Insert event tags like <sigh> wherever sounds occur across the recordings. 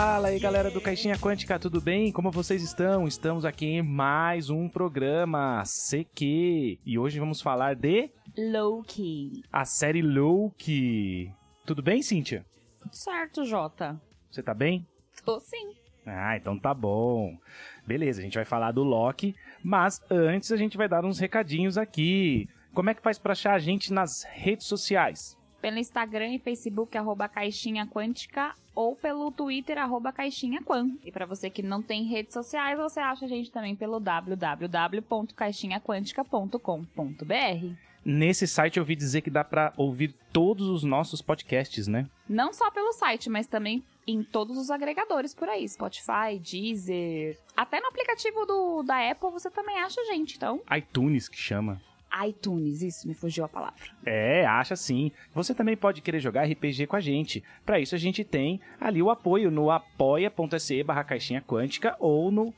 Fala aí, galera do Caixinha Quântica, tudo bem? Como vocês estão? Estamos aqui em mais um programa CQ e hoje vamos falar de Loki. a série Loki. Tudo bem, Cíntia? Tudo certo, Jota. Você tá bem? Tô sim. Ah, então tá bom. Beleza, a gente vai falar do Loki, mas antes a gente vai dar uns recadinhos aqui. Como é que faz pra achar a gente nas redes sociais? Pelo Instagram e Facebook, arroba Caixinha Quântica, ou pelo Twitter, arroba Caixinha Quan. E pra você que não tem redes sociais, você acha a gente também pelo www.caixinhaquântica.com.br. Nesse site eu ouvi dizer que dá pra ouvir todos os nossos podcasts, né? Não só pelo site, mas também em todos os agregadores por aí. Spotify, Deezer. Até no aplicativo do, da Apple você também acha a gente, então. iTunes que chama. iTunes, isso, me fugiu a palavra. É, acha sim. Você também pode querer jogar RPG com a gente. Para isso a gente tem ali o apoio no apoia.se barra caixinha quântica ou no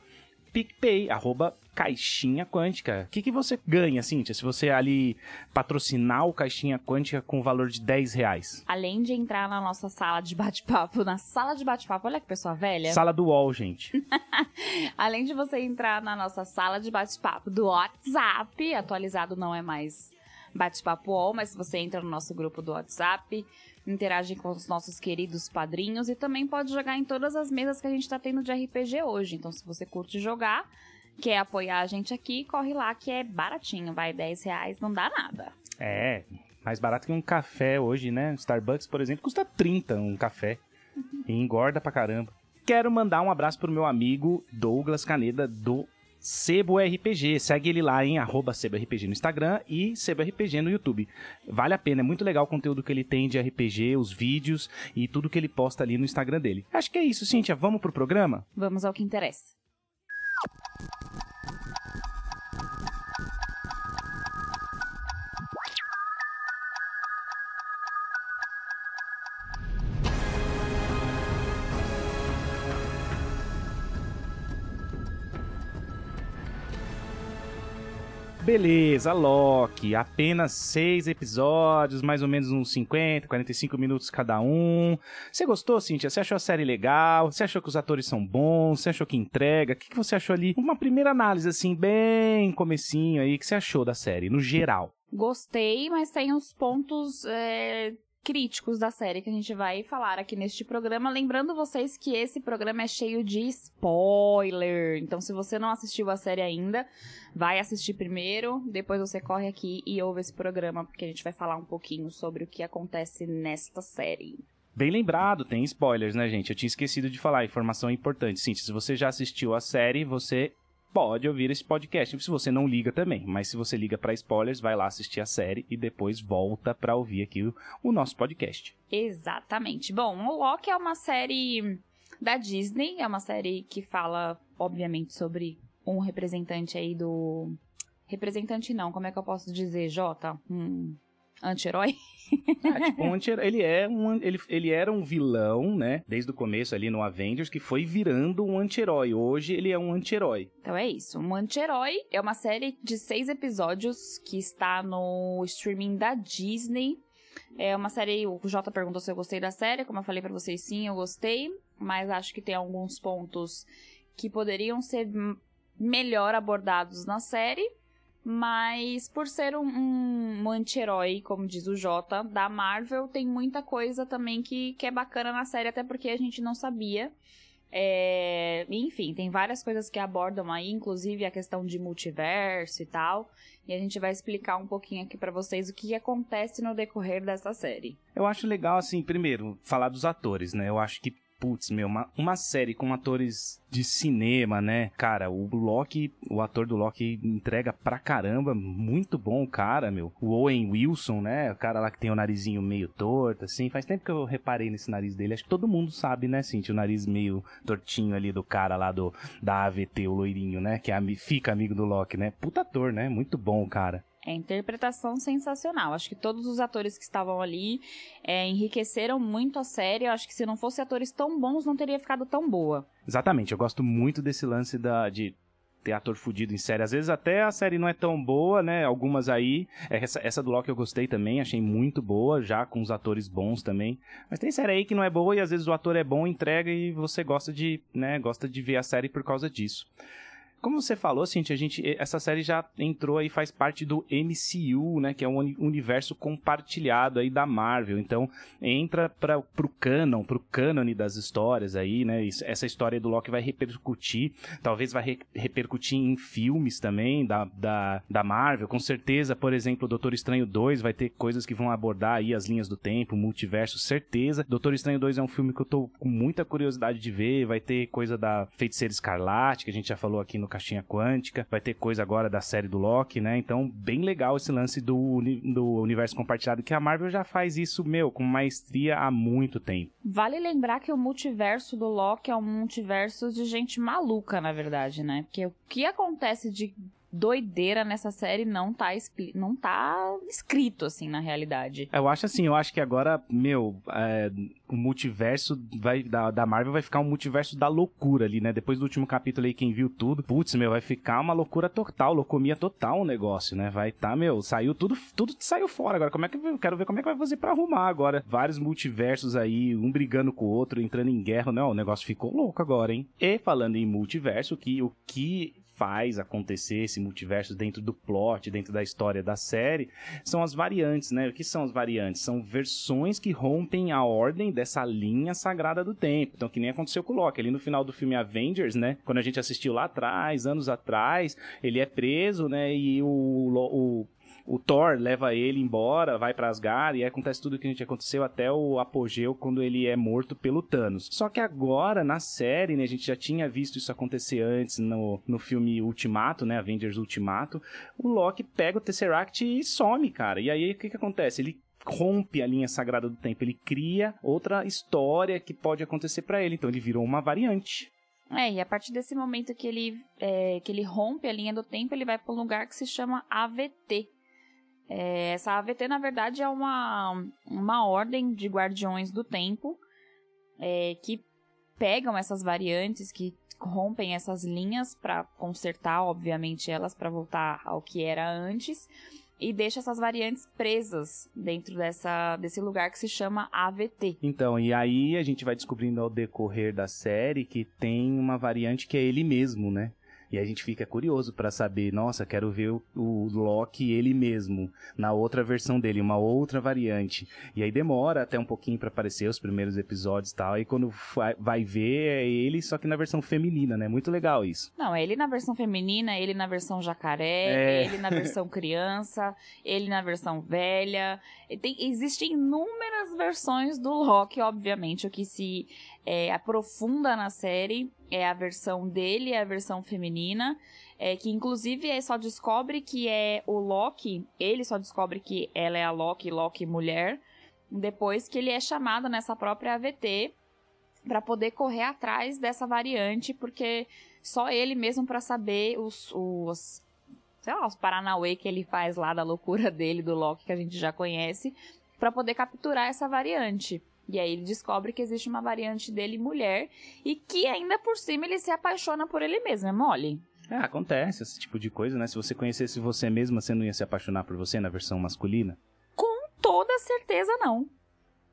PicPay, arroba Caixinha Quântica. O que, que você ganha, Cíntia, se você ali patrocinar o Caixinha Quântica com o valor de 10 reais? Além de entrar na nossa sala de bate-papo, na sala de bate-papo, olha que pessoa velha. Sala do UOL, gente. <laughs> Além de você entrar na nossa sala de bate-papo do WhatsApp, atualizado não é mais bate-papo UOL, mas você entra no nosso grupo do WhatsApp, interage com os nossos queridos padrinhos e também pode jogar em todas as mesas que a gente tá tendo de RPG hoje. Então, se você curte jogar, quer apoiar a gente aqui, corre lá que é baratinho, vai 10 reais, não dá nada. É, mais barato que um café hoje, né? Starbucks, por exemplo, custa 30 um café. E engorda pra caramba. Quero mandar um abraço pro meu amigo Douglas Caneda do Sebo RPG. Segue ele lá em arroba Sebo RPG no Instagram e Sebo RPG no YouTube. Vale a pena, é muito legal o conteúdo que ele tem de RPG, os vídeos e tudo que ele posta ali no Instagram dele. Acho que é isso, Cíntia. Vamos pro programa? Vamos ao que interessa. Beleza, Loki. Apenas seis episódios, mais ou menos uns 50, 45 minutos cada um. Você gostou, Cintia? Você achou a série legal? Você achou que os atores são bons? Você achou que entrega? O que que você achou ali? Uma primeira análise, assim, bem comecinho aí. Que você achou da série, no geral? Gostei, mas tem uns pontos é, críticos da série que a gente vai falar aqui neste programa. Lembrando vocês que esse programa é cheio de spoiler. Então, se você não assistiu a série ainda, vai assistir primeiro, depois você corre aqui e ouve esse programa, porque a gente vai falar um pouquinho sobre o que acontece nesta série. Bem lembrado, tem spoilers, né, gente? Eu tinha esquecido de falar, informação importante. Cintia, se você já assistiu a série, você pode ouvir esse podcast. Se você não liga também, mas se você liga para spoilers, vai lá assistir a série e depois volta para ouvir aqui o, nosso podcast. Exatamente. Bom, o Loki é uma série da Disney, é uma série que fala, obviamente, sobre um representante aí do. Representante não, como é que eu posso dizer, Jota? Um anti-herói? É, <laughs> tipo, um anti ele, é um, ele, ele era um vilão, né? Desde o começo ali no Avengers, que foi virando um anti-herói. Hoje ele é um anti-herói. Então é isso. Um anti-herói é uma série de seis episódios que está no streaming da Disney. É uma série. O Jota perguntou se eu gostei da série. Como eu falei pra vocês, sim, eu gostei. Mas acho que tem alguns pontos que poderiam ser melhor abordados na série. Mas por ser um, um, anti-herói, como diz o Jota, da Marvel, tem muita coisa também que, que é bacana na série, até porque a gente não sabia. É, enfim, tem várias coisas que abordam aí, inclusive a questão de multiverso e tal. E a gente vai explicar um pouquinho aqui pra vocês o que acontece no decorrer dessa série. Eu acho legal, assim, primeiro, falar dos atores, né? Eu acho que, putz, meu, uma, uma série com atores de cinema, né? Cara, o Loki, o ator do Loki entrega pra caramba, muito bom o cara, meu. O Owen Wilson, né? O cara lá que tem o narizinho meio torto, assim. Faz tempo que eu reparei nesse nariz dele. Acho que todo mundo sabe, né, Cintia? O nariz meio tortinho ali do cara lá do da AVT, o loirinho, né? Que é, fica amigo do Loki, né? Puta ator, né? Muito bom, cara. É interpretação sensacional. Acho que todos os atores que estavam ali é, enriqueceram muito a série. Eu acho que se não fossem atores tão bons, não teria ficado tão boa. Exatamente, eu gosto muito desse lance da, de ter ator fudido em série. Às vezes até a série não é tão boa, né? Algumas aí. Essa, essa do Loki eu gostei também, achei muito boa, já com os atores bons também. Mas tem série aí que não é boa e às vezes o ator é bom, entrega e você gosta de, né, gosta de ver a série por causa disso. Como você falou, Cintia, a gente, essa série já entrou aí, faz parte do MCU, né? Que é um universo compartilhado aí da Marvel. Então, entra para pro canon, pro cânone das histórias aí, né? Essa história do Loki vai repercutir, talvez vai re repercutir em filmes também da, da, da Marvel. Com certeza, por exemplo, Doutor Estranho 2 vai ter coisas que vão abordar aí as linhas do tempo, multiverso, certeza. Doutor Estranho 2 é um filme que eu tô com muita curiosidade de ver. Vai ter coisa da Feiticeira Escarlate, que a gente já falou aqui no caixinha quântica, vai ter coisa agora da série do Loki, né? Então, bem legal esse lance do, do universo compartilhado, que a Marvel já faz isso, meu, com maestria há muito tempo. Vale lembrar que o multiverso do Loki é um multiverso de gente maluca, na verdade, né? Porque o que acontece de doideira nessa série não tá, não tá escrito, assim, na realidade. Eu acho assim, eu acho que agora, meu, é, o multiverso vai, da, da Marvel vai ficar um multiverso da loucura ali, né? Depois do último capítulo aí, quem viu tudo, putz, meu, vai ficar uma loucura total, loucomia total o negócio, né? Vai tá, meu, saiu tudo, tudo saiu fora agora. Como é que eu quero ver como é que vai fazer para arrumar agora? Vários multiversos aí, um brigando com o outro, entrando em guerra, não, o negócio ficou louco agora, hein? E falando em multiverso, que o que faz acontecer esse multiverso dentro do plot, dentro da história da série, são as variantes, né? O que são as variantes? São versões que rompem a ordem dessa linha sagrada do tempo. Então, que nem aconteceu com o Loki. Ali no final do filme Avengers, né? Quando a gente assistiu lá atrás, anos atrás, ele é preso, né? E o, o o Thor leva ele embora, vai para Asgard e acontece tudo o que a gente aconteceu até o apogeu quando ele é morto pelo Thanos. Só que agora na série, né, a gente já tinha visto isso acontecer antes no, no filme Ultimato, né, Avengers Ultimato, o Loki pega o Tesseract e some, cara. E aí o que que acontece? Ele rompe a linha sagrada do tempo, ele cria outra história que pode acontecer para ele. Então ele virou uma variante. É, e a partir desse momento que ele, é, que ele rompe a linha do tempo, ele vai para um lugar que se chama AVT, é, essa AVT, na verdade, é uma, uma ordem de guardiões do tempo é, que pegam essas variantes, que rompem essas linhas para consertar, obviamente, elas para voltar ao que era antes e deixa essas variantes presas dentro dessa, desse lugar que se chama AVT. Então, e aí a gente vai descobrindo ao decorrer da série que tem uma variante que é ele mesmo, né? E a gente fica curioso para saber, nossa, quero ver o, o, Loki ele mesmo, na outra versão dele, uma outra variante. E aí demora até um pouquinho para aparecer os primeiros episódios e tal. E quando vai ver, é ele, só que na versão feminina, né? Muito legal isso. Não, é ele na versão feminina, ele na versão jacaré, é... ele na versão <laughs> criança, ele na versão velha. Tem, existem inúmeras versões do Loki, obviamente, o que se é, aprofunda na série é a versão dele, é a versão feminina, é, que inclusive só descobre que é o Loki, ele só descobre que ela é a Loki, Loki mulher, depois que ele é chamado nessa própria AVT para poder correr atrás dessa variante, porque só ele mesmo para saber os, os sei lá, os Paranauê que ele faz lá da loucura <laughs> dele, do Loki que a gente já conhece, para poder capturar essa variante. E aí ele descobre que existe uma variante dele mulher e que ainda por cima ele se apaixona por ele mesmo, é mole? É, acontece esse tipo de coisa, né? Se você conhecesse você mesma, você não ia se apaixonar por você na versão masculina? Com toda certeza não.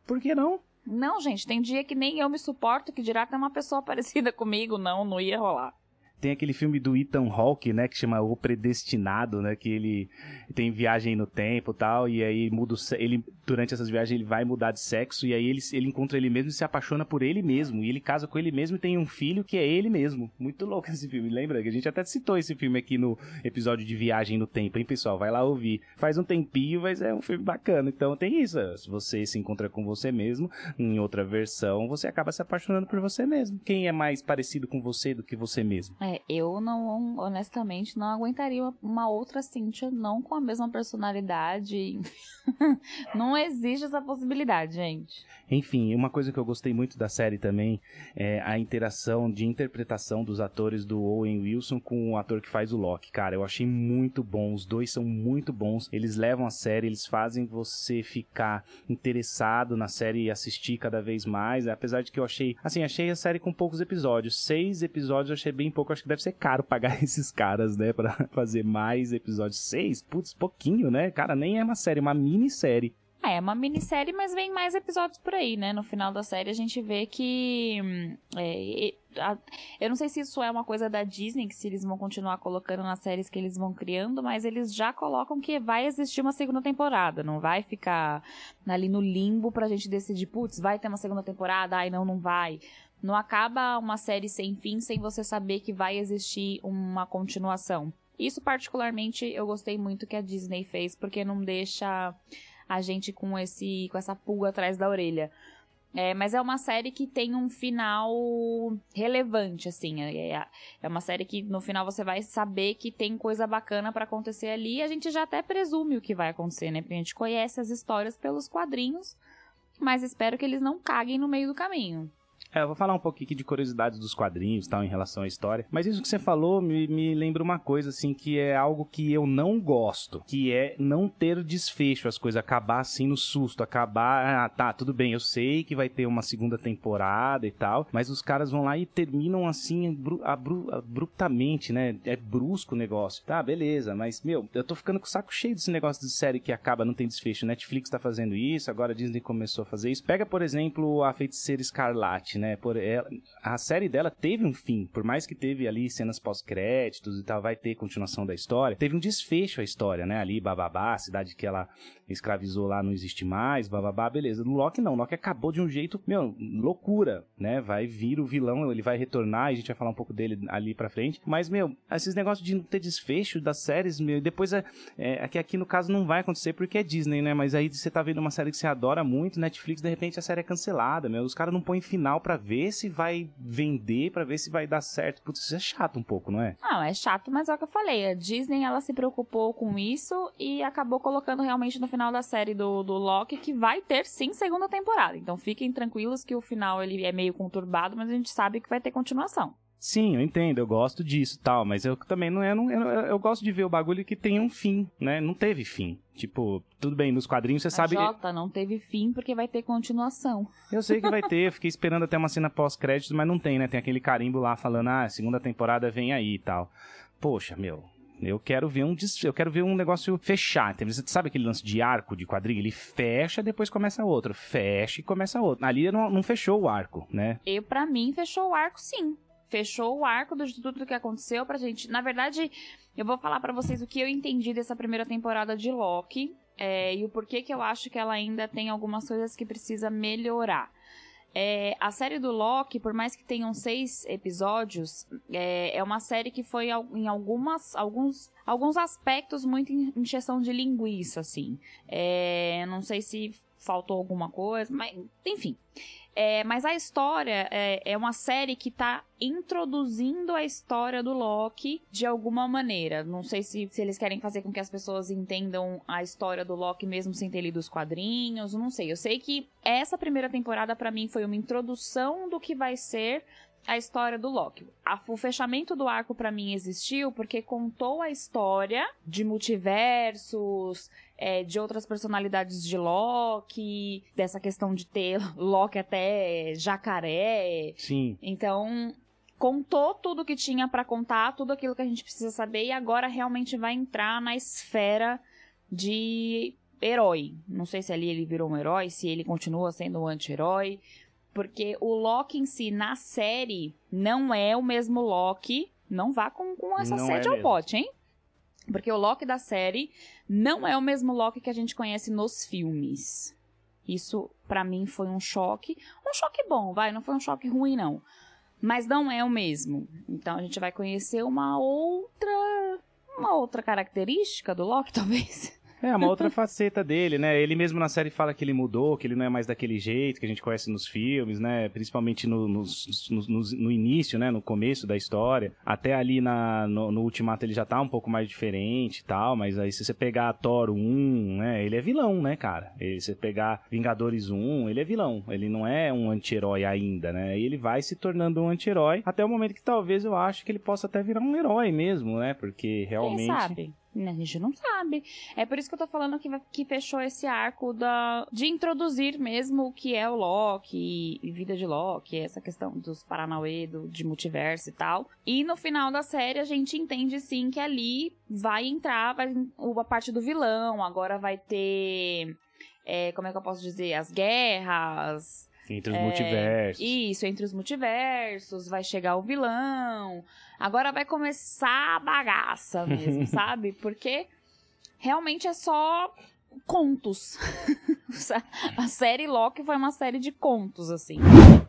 Por que não? Não, gente, tem dia que nem eu me suporto, que dirá ter uma pessoa <laughs> parecida comigo, não, não ia rolar. Tem aquele filme do Ethan Hawke, né, que chama O Predestinado, né, que ele tem viagem no tempo tal, e aí muda ele durante essas viagens ele vai mudar de sexo e aí ele, ele encontra ele mesmo e se apaixona por ele mesmo, e ele casa com ele mesmo e tem um filho que é ele mesmo. Muito louco esse filme, lembra? Que a gente até citou esse filme aqui no episódio de Viagem no Tempo, hein, pessoal? Vai lá ouvir. Faz um tempinho, mas é um filme bacana. Então tem isso, se você se encontra com você mesmo, em outra versão, você acaba se apaixonando por você mesmo. Quem é mais parecido com você do que você mesmo? É, é, eu não, honestamente, não aguentaria uma outra Cynthia, não com a mesma personalidade. <laughs> não existe essa possibilidade, gente. Enfim, uma coisa que eu gostei muito da série também é a interação de interpretação dos atores do Owen Wilson com o ator que faz o Loki. Cara, eu achei muito bom. Os dois são muito bons. Eles levam a série, eles fazem você ficar interessado na série e assistir cada vez mais. Apesar de que eu achei, assim, achei a série com poucos episódios. Seis episódios eu achei bem pouco acho que deve ser caro pagar <laughs> esses caras, né, pra fazer mais episódios. Seis? Putz, pouquinho, né? Cara, nem é uma série, é uma minissérie. É, é uma minissérie, mas vem mais episódios por aí, né? No final da série a gente vê que. hum, é, a- eu não sei se isso é uma coisa da Disney, que se eles vão continuar colocando nas séries que eles vão criando, mas eles já colocam que vai existir uma segunda temporada. Não vai ficar ali no limbo pra gente decidir, putz, vai ter uma segunda temporada, ai não, não vai. Não acaba uma série sem fim sem você saber que vai existir uma continuação. Isso, particularmente, eu gostei muito que a Disney fez, porque não deixa a gente com esse com essa pulga atrás da orelha. É, mas é uma série que tem um final relevante, assim. É, é- é uma série que no final você vai saber que tem coisa bacana pra acontecer ali. E a gente já até presume o que vai acontecer, né? Porque a gente conhece as histórias pelos quadrinhos. Mas espero que eles não caguem no meio do caminho. É, eu vou falar um pouquinho aqui de curiosidades dos quadrinhos tal, em relação à história. Mas isso que você falou me, me lembra uma coisa, assim, que é algo que eu não gosto. Que é não ter desfecho, as coisas acabar assim no susto, acabar... Ah, tá, tudo bem, eu sei que vai ter uma segunda temporada e tal, mas os caras vão lá e terminam assim, abru- abru- abruptamente, né? É brusco o negócio. Tá, beleza, mas, meu, eu tô ficando com o saco cheio desse negócio de série que acaba, não tem desfecho. Netflix tá fazendo isso, agora a Disney começou a fazer isso. Pega, por exemplo, a Feiticeira Escarlate, né? Por ela, a série dela teve um fim, por mais que teve ali cenas pós-créditos e tal, vai ter continuação da história. Teve um desfecho a história, né? Ali, bababá, a cidade que ela escravizou lá não existe mais, bababá, beleza. No Loki não, Loki acabou de um jeito, meu, loucura, né? Vai vir o vilão, ele vai retornar, a gente vai falar um pouco dele ali pra frente. Mas, meu, esses negócios de não ter desfecho das séries, meu, depois é, é, é que aqui no caso não vai acontecer porque é Disney, né? Mas aí você tá vendo uma série que você adora muito, Netflix, de repente a série é cancelada, meu. Os caras não põem final pra ver se vai vender, pra ver se vai dar certo. Putz, isso é chato um pouco, não é? Não, é chato, mas é o que eu falei. A Disney, ela se preocupou com isso e acabou colocando realmente no final da série do, do Loki que vai ter, sim, segunda temporada. Então fiquem tranquilos que o final ele é meio conturbado, mas a gente sabe que vai ter continuação. Sim, eu entendo, eu gosto disso e tal, mas eu também não é. Não, eu, eu gosto de ver o bagulho que tem um fim, né? Não teve fim. Tipo, tudo bem, nos quadrinhos você A sabe. Jota não teve fim porque vai ter continuação. Eu sei que vai <laughs> ter, eu fiquei esperando até uma cena pós-créditos, mas não tem, né? Tem aquele carimbo lá falando, ah, segunda temporada vem aí e tal. Poxa, meu. Eu quero ver um eu quero ver um negócio fechar. entendeu? Você sabe aquele lance de arco de quadrinho? Ele fecha, depois começa outro. Fecha e começa outro. Ali não, não fechou o arco, né? E pra mim fechou o arco sim. Fechou o arco de tudo que aconteceu pra gente. Na verdade, eu vou falar pra vocês o que eu entendi dessa primeira temporada de Loki. é, e o porquê que eu acho que ela ainda tem algumas coisas que precisa melhorar. É, a série do Loki, por mais que tenham seis episódios, é, é uma série que foi em algumas, alguns, alguns aspectos muito em encheção de linguiça, assim. É, não sei se faltou alguma coisa, mas enfim. É, mas a história é, é uma série que tá introduzindo a história do Loki de alguma maneira. Não sei se, se eles querem fazer com que as pessoas entendam a história do Loki mesmo sem ter lido os quadrinhos. Não sei. Eu sei que essa primeira temporada, pra mim, foi uma introdução do que vai ser a história do Loki. A- o fechamento do arco pra mim existiu porque contou a história de multiversos, é, de outras personalidades de Loki, dessa questão de ter <laughs> Loki até jacaré. Sim. Então, contou tudo que tinha pra contar, tudo aquilo que a gente precisa saber e agora realmente vai entrar na esfera de herói. Não sei se ali ele virou um herói, se ele continua sendo um anti-herói, porque o Loki em si na série não é o mesmo Loki. Não vá com, com essa Não sede é ao mesmo. pote, hein? Porque o Loki da série não é o mesmo Loki que a gente conhece nos filmes. Isso, pra mim, foi um choque. Um choque bom, vai, não foi um choque ruim, não. Mas não é o mesmo. Então a gente vai conhecer uma outra. Uma outra característica do Loki, <laughs> talvez. É, uma outra faceta dele, né? Ele mesmo na série fala que ele mudou, que ele não é mais daquele jeito que a gente conhece nos filmes, né? Principalmente no, nos- nos- no início, né? No começo da história. Até ali na, no, no Ultimato ele já tá um pouco mais diferente e tal, mas aí se você pegar Thor 1, né? Ele é vilão, né, cara? E se você pegar Vingadores 1, ele é vilão. Ele não é um anti-herói ainda, né? E ele vai se tornando um anti-herói até o momento que talvez eu acho que ele possa até virar um herói mesmo, né? Porque realmente... Quem sabe? A gente não sabe. É por isso que eu tô falando que, que fechou esse arco da, de introduzir mesmo o que é o Loki e vida de Loki, essa questão dos Paranauê, do, de multiverso e tal. E no final da série a gente entende sim que ali vai entrar vai, a parte do vilão, agora vai ter. É, como é que eu posso dizer? As guerras. Entre os é, multiversos. Isso, entre os multiversos, vai chegar o vilão. Agora vai começar a bagaça mesmo, <laughs> sabe? Porque realmente é só contos. <laughs> a série Loki foi uma série de contos, assim.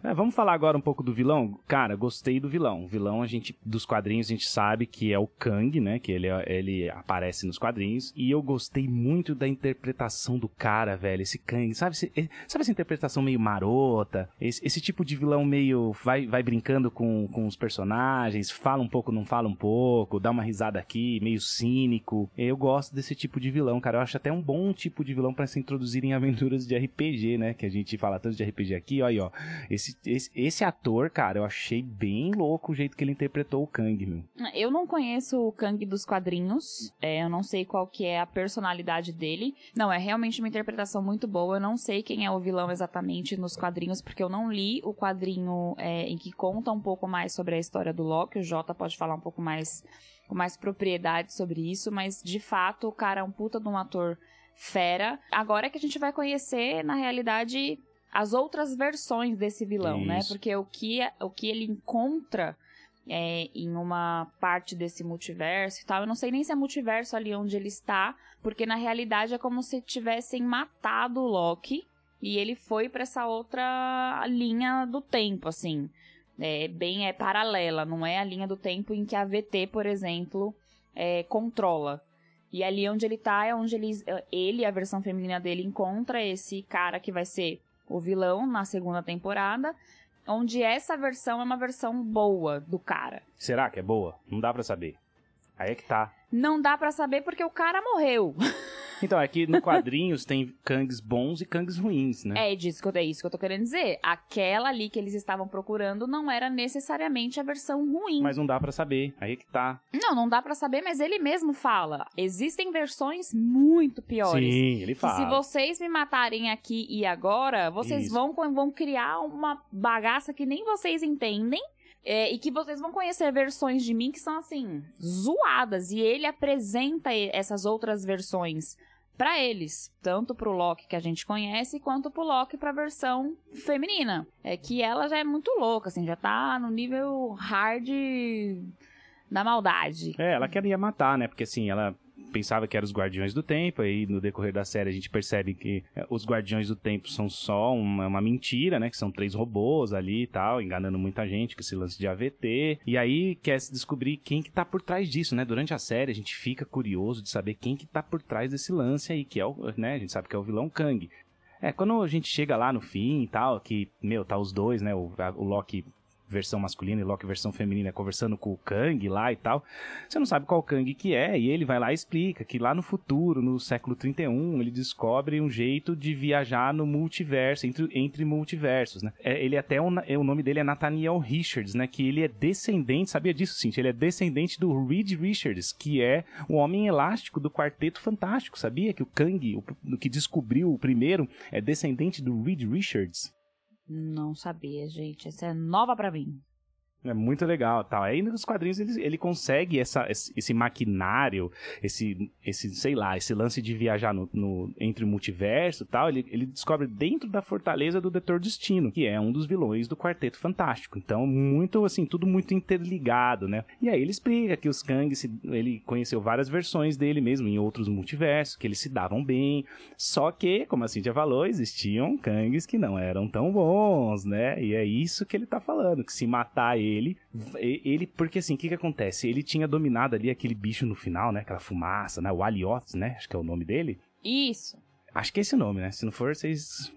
É, vamos falar agora um pouco do vilão? Cara, gostei do vilão. O vilão, a gente, dos quadrinhos, a gente sabe que é o Kang, né? Que ele, ele aparece nos quadrinhos. E eu gostei muito da interpretação do cara, velho. Esse Kang. Sabe, sabe essa interpretação meio marota? Esse, esse tipo de vilão meio. Vai, vai brincando com, com os personagens, fala um pouco, não fala um pouco, dá uma risada aqui, meio cínico. Eu gosto desse tipo de vilão, cara. Eu acho até um bom tipo de vilão para se introduzir em aventuras de RPG, né? Que a gente fala tanto de RPG aqui, olha aí, ó. Esse, esse, esse ator, cara, eu achei bem louco o jeito que ele interpretou o Kang, meu. Eu não conheço o Kang dos quadrinhos, é, eu não sei qual que é a personalidade dele. Não, é realmente uma interpretação muito boa. Eu não sei quem é o vilão exatamente nos quadrinhos, porque eu não li o quadrinho é, em que conta um pouco mais sobre a história do Loki. O Jota pode falar um pouco mais com mais propriedade sobre isso, mas de fato o cara é um puta de um ator fera. Agora é que a gente vai conhecer, na realidade, as outras versões desse vilão, né? Isso. né? Porque o que, o que ele encontra é, em uma parte desse multiverso e tal. Eu não sei nem se é multiverso ali onde ele está, porque na realidade é como se tivessem matado o Loki e ele foi para essa outra linha do tempo, assim. É bem é paralela, não é a linha do tempo em que a VT, por exemplo, é, controla. E ali onde ele tá é onde ele, ele, a versão feminina dele, encontra esse cara que vai ser o vilão na segunda temporada. Onde essa versão é uma versão boa do cara. Será que é boa? Não dá para saber. Aí é que tá. Não dá para saber porque o cara morreu. <laughs> Então, é que no quadrinhos tem Kangs bons e Kangs ruins, né? É, disso que eu, é isso que eu tô querendo dizer. Aquela ali que eles estavam procurando não era necessariamente a versão ruim. Mas não dá para saber. Aí é que tá. Não, não dá para saber, mas ele mesmo fala. Existem versões muito piores. Sim, ele fala. se vocês me matarem aqui e agora, vocês vão, vão criar uma bagaça que nem vocês entendem. É, e que vocês vão conhecer versões de mim que são assim, zoadas. E ele apresenta essas outras versões para eles, tanto pro Loki que a gente conhece, quanto pro Loki pra versão feminina. É que ela já é muito louca, assim, já tá no nível hard da maldade. É, ela queria matar, né? Porque assim, ela pensava que eram os Guardiões do Tempo, aí no decorrer da série a gente percebe que é, os Guardiões do Tempo são só uma, uma mentira, né? Que são três robôs ali e tal, enganando muita gente com esse lance de AVT. E aí quer se descobrir quem que tá por trás disso, né? Durante a série a gente fica curioso de saber quem que tá por trás desse lance aí, que é o, né? A gente sabe que é o vilão Kang. É, quando a gente chega lá no fim e tal, que, meu, tá os dois, né? O, a, o Loki versão masculina e Loki versão feminina conversando com o Kang lá e tal. Você não sabe qual Kang que é, e ele vai lá e explica que lá no futuro, no século 31, ele descobre um jeito de viajar no multiverso, entre, entre multiversos, né? É, ele até, o, é, o nome dele é Nathaniel Richards, né? Que ele é descendente, sabia disso, sim? Ele é descendente do Reed Richards, que é o homem elástico do Quarteto Fantástico, sabia? Que o Kang, o, o que descobriu o primeiro, é descendente do Reed Richards. Não sabia, gente. Essa é nova para mim. É muito legal, tal. Aí nos quadrinhos ele, ele consegue essa, esse maquinário, esse, esse, sei lá, esse lance de viajar no, no entre o multiverso tal. Ele, ele descobre dentro da fortaleza do Detor Destino, que é um dos vilões do Quarteto Fantástico. Então, muito, assim, tudo muito interligado, né? E aí ele explica que os Kang, ele conheceu várias versões dele mesmo em outros multiversos, que eles se davam bem. Só que, como a Cintia falou, existiam Kangs que não eram tão bons, né? E é isso que ele tá falando, que se matar ele ele, ele porque assim, o que que acontece? Ele tinha dominado ali aquele bicho no final, né? Aquela fumaça, né? O Alioth, né? Acho que é o nome dele. Isso. Acho que é esse nome, né? Se não for, vocês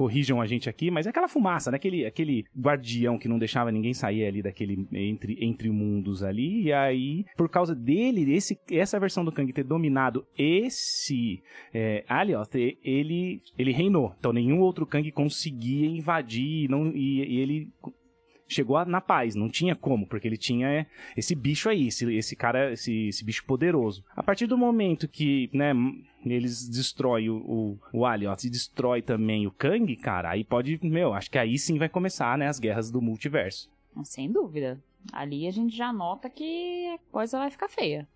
corrijam a gente aqui, mas é aquela fumaça, né? Aquele, aquele guardião que não deixava ninguém sair ali daquele entre, entre mundos ali. E aí, por causa dele, esse, essa versão do Kang ter dominado esse é, Alioth, ele, ele reinou. Então nenhum outro Kang conseguia invadir não, e, e ele chegou na paz, não tinha como, porque ele tinha esse bicho aí, esse, esse cara, esse, esse bicho poderoso. A partir do momento que, né, eles destroem o, o, o Alien, se destrói também o Kang, cara, aí pode, meu, acho que aí sim vai começar, né, as guerras do multiverso. Sem dúvida. Ali a gente já nota que a coisa vai ficar feia.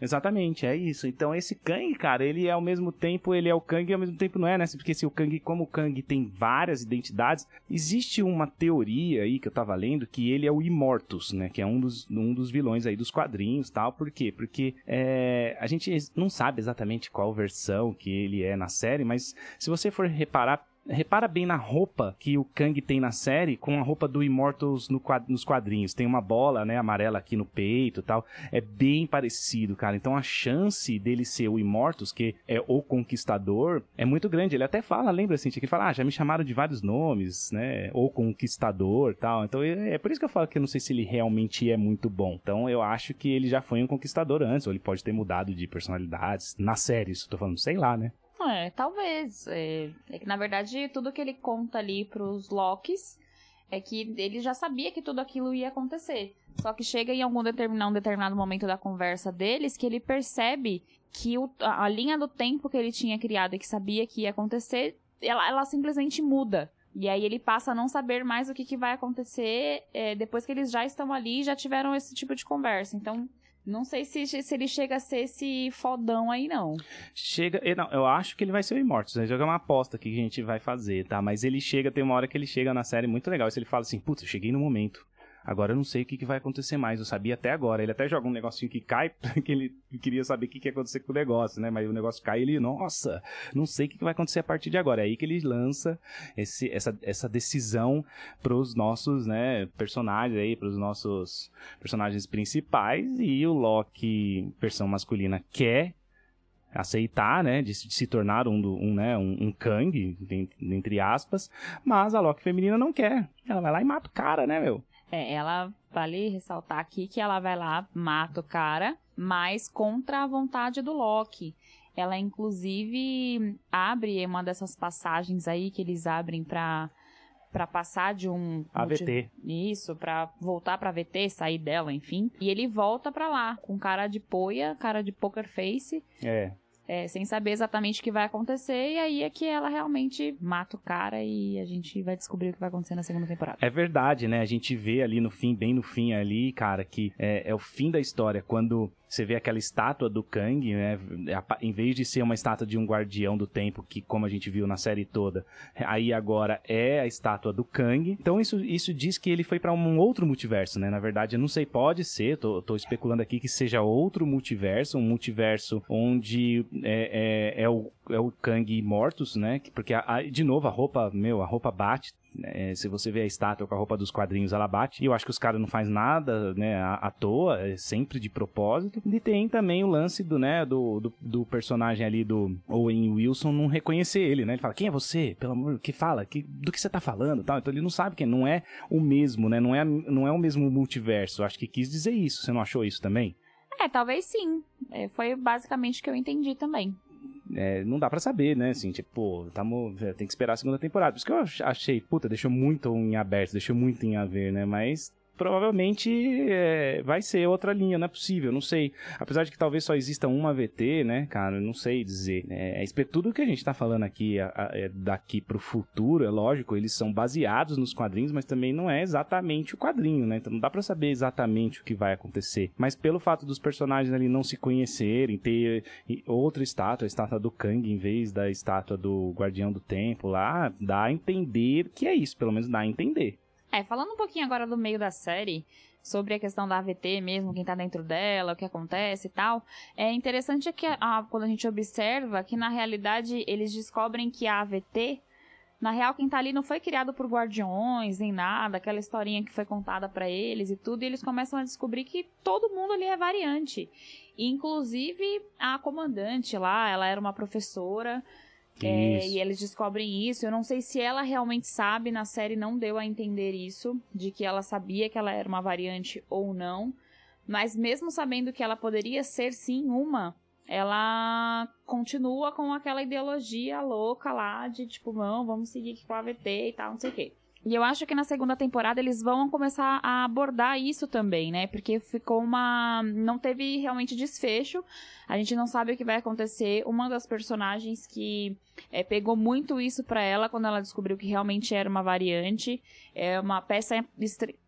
Exatamente, é isso. Então esse Kang, cara, ele é ao mesmo tempo, ele é o Kang e ao mesmo tempo não é, né? Porque se o Kang, como o Kang tem várias identidades, existe uma teoria aí que eu tava lendo que ele é o Immortus, né? Que é um dos, um dos vilões aí dos quadrinhos tal. Por quê? Porque é, a gente não sabe exatamente qual versão que ele é na série, mas se você for reparar repara bem na roupa que o Kang tem na série com a roupa do Immortals no quad nos quadrinhos. Tem uma bola, né, amarela aqui no peito tal. É bem parecido, cara. Então a chance dele ser o Immortals, que é o Conquistador, é muito grande. Ele até fala, lembra assim, que ele fala, ah, já me chamaram de vários nomes, né, o Conquistador tal. Então é, é por isso que eu falo que eu não sei se ele realmente é muito bom. Então eu acho que ele já foi um Conquistador antes, ou ele pode ter mudado de personalidades na série, isso eu tô falando, sei lá, né. É, talvez. É, é, que na verdade tudo que ele conta ali pros Locks é que ele já sabia que tudo aquilo ia acontecer. Só que chega em algum determinado, um determinado momento da conversa deles que ele percebe que o, a, linha do tempo que ele tinha criado e que sabia que ia acontecer, ela, ela simplesmente muda. E aí ele passa a não saber mais o que, que vai acontecer é, depois que eles já estão ali e já tiveram esse tipo de conversa. Então, não sei se, se ele chega a ser esse fodão aí, não. Chega. Não, eu acho que ele vai ser o Immortus. Né? Joga uma aposta que a gente vai fazer, tá? Mas ele chega, tem uma hora que ele chega na série muito legal. Se ele fala assim, putz, eu cheguei no momento. Agora eu não sei o que, que vai acontecer mais. Eu sabia até agora. Ele até joga um negocinho que cai, <laughs> que ele queria saber o que, que ia acontecer com o negócio, né? Mas o negócio cai ele, nossa, não sei o que, que vai acontecer a partir de agora. É aí que ele lança esse, essa, essa decisão pros nossos, né, personagens aí, pros nossos personagens principais. E o Loki, versão masculina, quer aceitar, né, de, se tornar um, um, né, um, um Kang, entre aspas, mas a Loki feminina não quer. Ela vai lá e mata o cara, né, meu? É, ela vale ressaltar aqui que ela vai lá, mata o cara, mas contra a vontade do Loki. Ela inclusive abre uma dessas passagens aí que eles abrem para para passar de um AVT. Isso, para voltar para VT, sair dela, enfim. E ele volta para lá com cara de poia, cara de poker face. É é, sem saber exatamente o que vai acontecer, e aí é que ela realmente mata o cara e a gente vai descobrir o que vai acontecer na segunda temporada. É verdade, né? A gente vê ali no fim, bem no fim ali, cara, que é, é o fim da história, quando você vê aquela estátua do Kang, né? Em vez de ser uma estátua de um guardião do tempo, que como a gente viu na série toda, aí agora é a estátua do Kang. Então isso, isso diz que ele foi para um outro multiverso, né? Na verdade, eu não sei, pode ser, tô, tô especulando aqui que seja outro multiverso, um multiverso onde é, é, é o, é o Kang Mortus, né? Porque, a, de novo, a roupa, meu, a roupa bate é, se você vê a estátua com a roupa dos quadrinhos, ela bate. E eu acho que os caras não fazem nada, né, à, à, toa, é sempre de propósito. E tem também o lance do, né, do, do, do, personagem ali do Owen Wilson não reconhecer ele, né? Ele fala, quem é você? Pelo amor, que fala? Que, do que você tá falando? Tal. Então ele não sabe quem não é o mesmo, né? Não é, não é o mesmo multiverso. Eu acho que quis dizer isso. Você não achou isso também? É, talvez sim. É, foi basicamente o que eu entendi também é, não dá para saber, né? Assim, tipo, tamo, tem que esperar a segunda temporada. Por isso que eu achei, puta, deixou muito em aberto, deixou muito em a ver, né? Mas provavelmente é, vai ser outra linha, não é possível, não sei. Apesar de que talvez só exista uma VT, né, cara, não sei dizer. É, é tudo que a gente tá falando aqui a, é daqui pro futuro, é lógico, eles são baseados nos quadrinhos, mas também não é exatamente o quadrinho, né? Então não dá para saber exatamente o que vai acontecer. Mas pelo fato dos personagens ali não se conhecerem, ter outra estátua, a estátua do Kang em vez da estátua do Guardião do Tempo lá, dá a entender que é isso, pelo menos dá a entender. É, falando um pouquinho agora do meio da série, sobre a questão da AVT mesmo, quem tá dentro dela, o que acontece e tal, é interessante que a, quando a gente observa que na realidade eles descobrem que a AVT, na real quem tá ali não foi criado por guardiões nem nada, aquela historinha que foi contada para eles e tudo, e eles começam a descobrir que todo mundo ali é variante. Inclusive a comandante lá, ela era uma professora, é, e eles descobrem isso. Eu não sei se ela realmente sabe, na série não deu a entender isso, de que ela sabia que ela era uma variante ou não. Mas mesmo sabendo que ela poderia ser sim uma, ela continua com aquela ideologia louca lá de tipo, não, vamos seguir com a AVT e tal, não sei o quê. E eu acho que na segunda temporada eles vão começar a abordar isso também, né? Porque ficou uma. Não teve realmente desfecho. A gente não sabe o que vai acontecer. Uma das personagens que é, pegou muito isso para ela quando ela descobriu que realmente era uma variante. É uma peça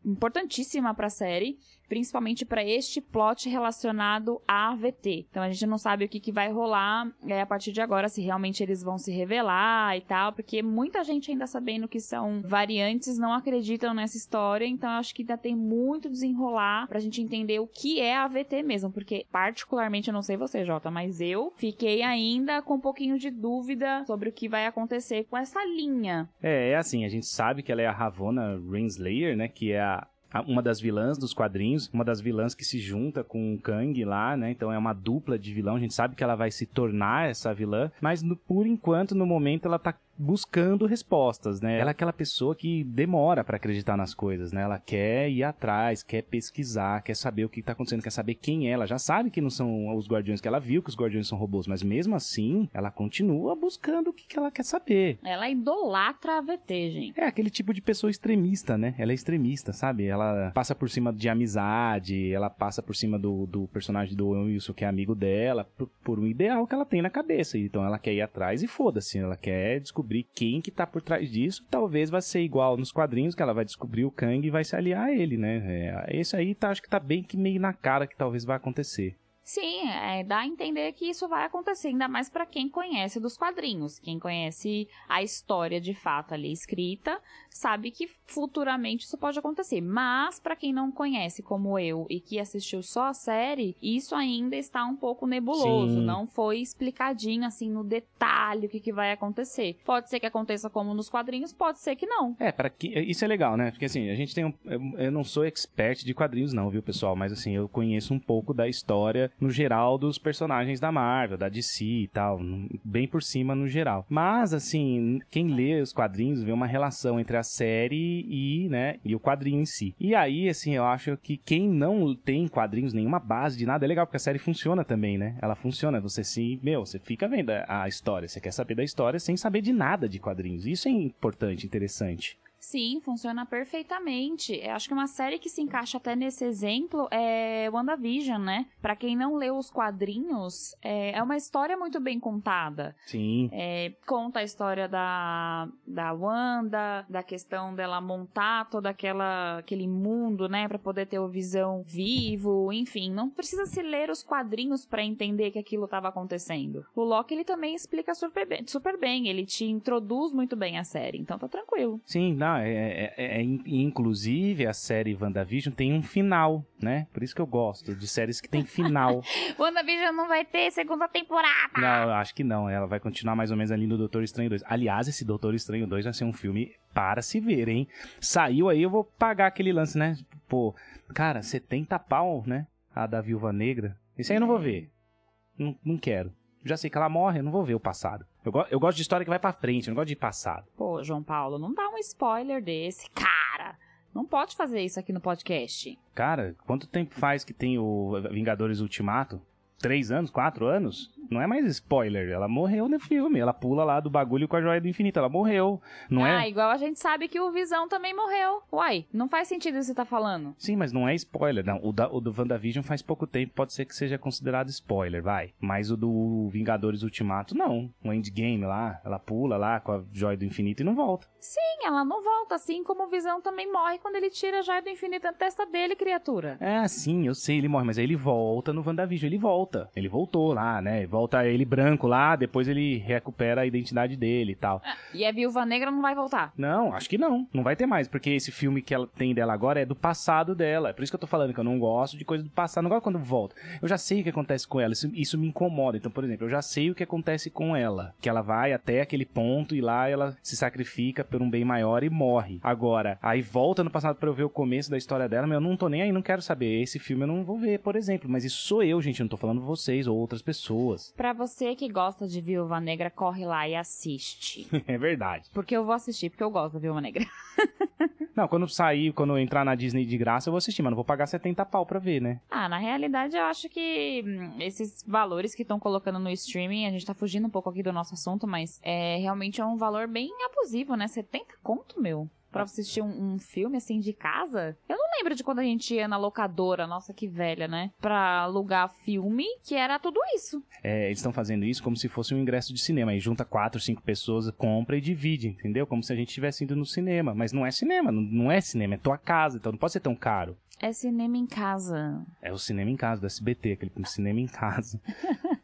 importantíssima para a série, principalmente para este plot relacionado à AVT. Então a gente não sabe o que, que vai rolar é, a partir de agora, se realmente eles vão se revelar e tal, porque muita gente ainda sabendo que são variantes não acreditam nessa história, então acho que ainda tem muito desenrolar pra gente entender o que é a AVT mesmo, porque particularmente eu não sei você, Jota, mas eu fiquei ainda com um pouquinho de dúvida sobre o que vai acontecer com essa linha. É, é assim, a gente sabe que ela é a Ravonna Renslayer, né, que é a uma das vilãs dos quadrinhos, uma das vilãs que se junta com o Kang lá, né? Então é uma dupla de vilão. A gente sabe que ela vai se tornar essa vilã, mas no, por enquanto, no momento, ela tá buscando respostas, né? Ela é aquela pessoa que demora para acreditar nas coisas, né? Ela quer ir atrás, quer pesquisar, quer saber o que tá acontecendo, quer saber quem é. Ela já sabe que não são os guardiões que ela viu, que os guardiões são robôs, mas mesmo assim, ela continua buscando o que, que ela quer saber. Ela idolatra a VT, gente. É aquele tipo de pessoa extremista, né? Ela é extremista, sabe? Ela passa por cima de amizade, ela passa por cima do, do personagem do Wilson, que é amigo dela, por, por um ideal que ela tem na cabeça. Então ela quer ir atrás e foda-se. Ela quer descobrir descobrir quem que tá por trás disso. Talvez vai ser igual nos quadrinhos, que ela vai descobrir o Kang e vai se aliar a ele, né? É, esse aí tá, acho que tá bem que meio na cara que talvez vai acontecer. Sim, é, dá a entender que isso vai acontecer, ainda mais para quem conhece dos quadrinhos. Quem conhece a história de fato ali escrita, sabe que futuramente isso pode acontecer. Mas para quem não conhece, como eu, e que assistiu só a série, isso ainda está um pouco nebuloso. Sim. Não foi explicadinho assim no detalhe o que, que vai acontecer. Pode ser que aconteça como nos quadrinhos, pode ser que não. É, para que isso é legal, né? Porque assim, a gente tem um, eu não sou expert de quadrinhos não, viu, pessoal, mas assim, eu conheço um pouco da história no geral dos personagens da Marvel, da DC e tal, bem por cima no geral. Mas assim, quem lê os quadrinhos vê uma relação entre a série e, né, e o quadrinho em si. E aí, assim, eu acho que quem não tem quadrinhos, nenhuma base de nada, é legal porque a série funciona também, né? Ela funciona, você se, meu, você fica vendo a história, você quer saber da história sem saber de nada de quadrinhos. Isso é importante, interessante. Sim, funciona perfeitamente. Eu acho que uma série que se encaixa até nesse exemplo é WandaVision, né? Para quem não leu os quadrinhos, é, é, uma história muito bem contada. Sim. É, conta a história da, da Wanda, da questão dela montar todo aquela, aquele mundo, né? Para poder ter o Visão vivo, enfim. Não precisa se ler os quadrinhos para entender que aquilo estava acontecendo. O Loki, ele também explica super bem, super bem. Ele te introduz muito bem a série, então tá tranquilo. Sim, não, é, é, é, é, inclusive a série WandaVision tem um final, né? Por isso que eu gosto de séries que tem final. <laughs> WandaVision não vai ter segunda temporada. Não, acho que não. Ela vai continuar mais ou menos ali no Doutor Estranho 2. Aliás, esse Doutor Estranho 2 vai ser um filme para se ver, hein? Saiu aí, eu vou pagar aquele lance, né? Pô, cara, 70 pau, né? A da Viúva Negra. Isso aí eu não vou ver. Não, não quero. Já sei que ela morre, eu não vou ver o passado. Eu, go eu gosto de história que vai pra frente, eu não gosto de passado. Pô, João Paulo, não dá um spoiler desse, cara. Não pode fazer isso aqui no podcast. Cara, quanto tempo faz que tem o Vingadores Ultimato? Três anos? Quatro anos? Não é mais spoiler. Ela morreu no filme. Ela pula lá do bagulho com a joia do infinito. Ela morreu. Não ah, é? Ah, igual a gente sabe que o Visão também morreu. Uai, não faz sentido isso que você tá falando. Sim, mas não é spoiler. Não, o, da, o do WandaVision faz pouco tempo. Pode ser que seja considerado spoiler, vai. Mas o do Vingadores Ultimato, não. O Endgame lá, ela pula lá com a joia do infinito e não volta. Sim, ela não volta. Assim como o Visão também morre quando ele tira a joia do infinito da testa dele, criatura. É, sim, eu sei, ele morre. Mas aí ele volta no WandaVision. Ele volta. Ele voltou lá, né? Volta ele branco lá, depois ele recupera a identidade dele e tal. Ah, e a Viúva Negra não vai voltar? Não, acho que não. Não vai ter mais, porque esse filme que ela tem dela agora é do passado dela. É por isso que eu tô falando que eu não gosto de coisa do passado. Não gosto quando volta. Eu já sei o que acontece com ela. Isso, isso me incomoda. Então, por exemplo, eu já sei o que acontece com ela. Que ela vai até aquele ponto e lá ela se sacrifica por um bem maior e morre. Agora, aí volta no passado para eu ver o começo da história dela, mas eu não tô nem aí, não quero saber. Esse filme eu não vou ver, por exemplo. Mas isso sou eu, gente. Eu não tô falando vocês ou outras pessoas. Para você que gosta de Viúva Negra, corre lá e assiste. <laughs> é verdade. Porque eu vou assistir, porque eu gosto da Viúva Negra. <laughs> não, quando sair, quando entrar na Disney de graça, eu vou assistir, mas não vou pagar 70 pau pra ver, né? Ah, na realidade, eu acho que hum, esses valores que estão colocando no streaming, a gente tá fugindo um pouco aqui do nosso assunto, mas é realmente é um valor bem abusivo, né? 70 conto, meu. Pra assistir um, um, filme assim de casa. Eu não lembro de quando a gente ia na locadora, nossa que velha, né? Pra alugar filme, que era tudo isso. É, eles estão fazendo isso como se fosse um ingresso de cinema. Aí junta quatro, cinco pessoas, compra e divide, entendeu? Como se a gente estivesse indo no cinema. Mas não é cinema, não, não é cinema, é tua casa, então não pode ser tão caro. É cinema em casa. É o cinema em casa, do SBT, aquele cinema em casa. <laughs>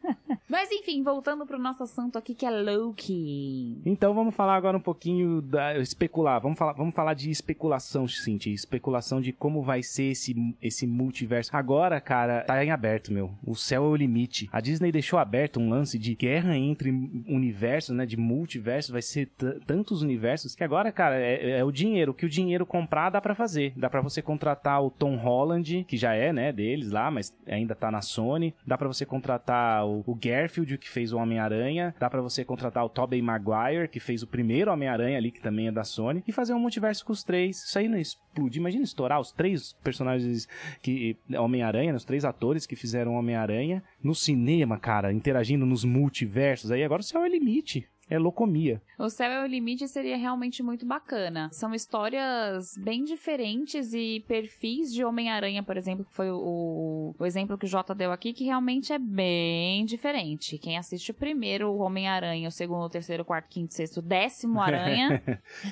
Mas enfim, voltando pro nosso assunto aqui que é Loki. Então vamos falar agora um pouquinho da especular. Vamos falar, vamos falar de especulação, Cintia, especulação de como vai ser esse esse multiverso. Agora, cara, tá em aberto, meu. O céu é o limite. A Disney deixou aberto um lance de guerra entre universos, né, de multiverso, vai ser tantos universos que agora, cara, é, é, o dinheiro, o que o dinheiro comprar dá para fazer. Dá para você contratar o Tom Holland, que já é, né, deles lá, mas ainda tá na Sony. Dá para você contratar o, o Garfield, que fez o Homem-Aranha. Dá para você contratar o Tobey Maguire, que fez o primeiro Homem-Aranha ali, que também é da Sony. E fazer um multiverso com os três. Isso aí não explode. Imagina estourar os três personagens que Homem-Aranha, os três atores que fizeram Homem-Aranha no cinema, cara, interagindo nos multiversos. Aí agora o céu é limite é locomia. O Céu é o Limite seria realmente muito bacana. São histórias bem diferentes e perfis de Homem-Aranha, por exemplo, que foi o, o, exemplo que o Jota deu aqui, que realmente é bem diferente. Quem assiste o primeiro Homem-Aranha, o segundo, o terceiro, o quarto, quinto, sexto, décimo Aranha,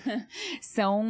<laughs> são